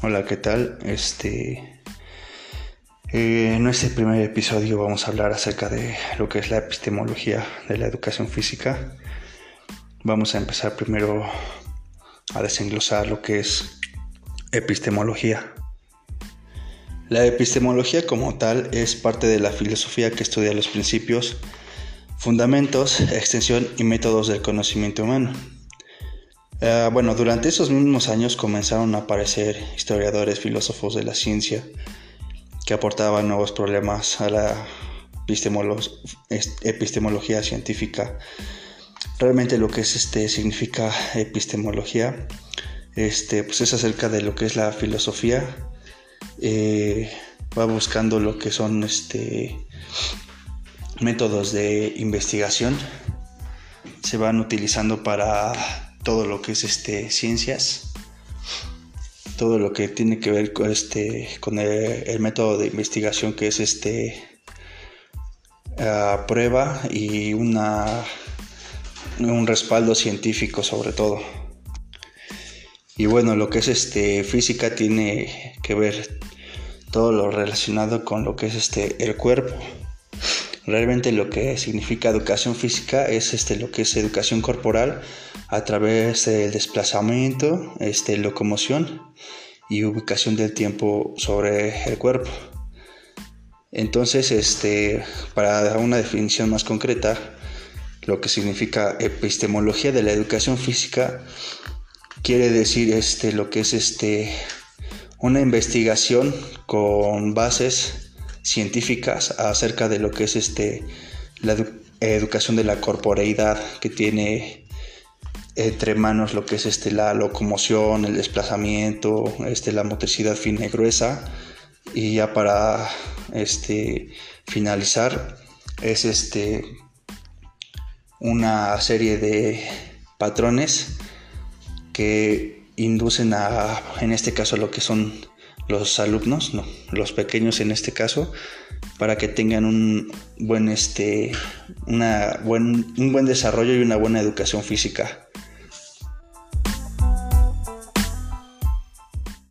Hola, ¿qué tal? Este. Eh, en este primer episodio vamos a hablar acerca de lo que es la epistemología de la educación física. Vamos a empezar primero a desenglosar lo que es epistemología. La epistemología como tal es parte de la filosofía que estudia los principios, fundamentos, extensión y métodos del conocimiento humano. Eh, bueno, durante esos mismos años comenzaron a aparecer historiadores, filósofos de la ciencia que aportaban nuevos problemas a la epistemología científica. Realmente lo que es este significa epistemología, este, pues es acerca de lo que es la filosofía. Eh, va buscando lo que son este métodos de investigación. Se van utilizando para todo lo que es este ciencias, todo lo que tiene que ver con este con el, método de investigación que es este prueba y una un respaldo científico sobre todo. Y bueno, lo que es este física tiene que ver todo lo relacionado con lo que es este el cuerpo. Realmente lo que significa educación física es este, lo que es educación corporal a través del desplazamiento, este, locomoción y ubicación del tiempo sobre el cuerpo. Entonces, este, para dar una definición más concreta, lo que significa epistemología de la educación física quiere decir este, lo que es este, una investigación con bases científicas acerca de lo que es este, la educación de la corporeidad que tiene entre manos lo que es este, la locomoción, el desplazamiento, este, la motricidad fina y gruesa. Y ya para este, finalizar, es este, una serie de patrones que inducen a, en este caso, lo que son los alumnos, no, los pequeños en este caso, para que tengan un buen, este, una buen, un buen desarrollo y una buena educación física.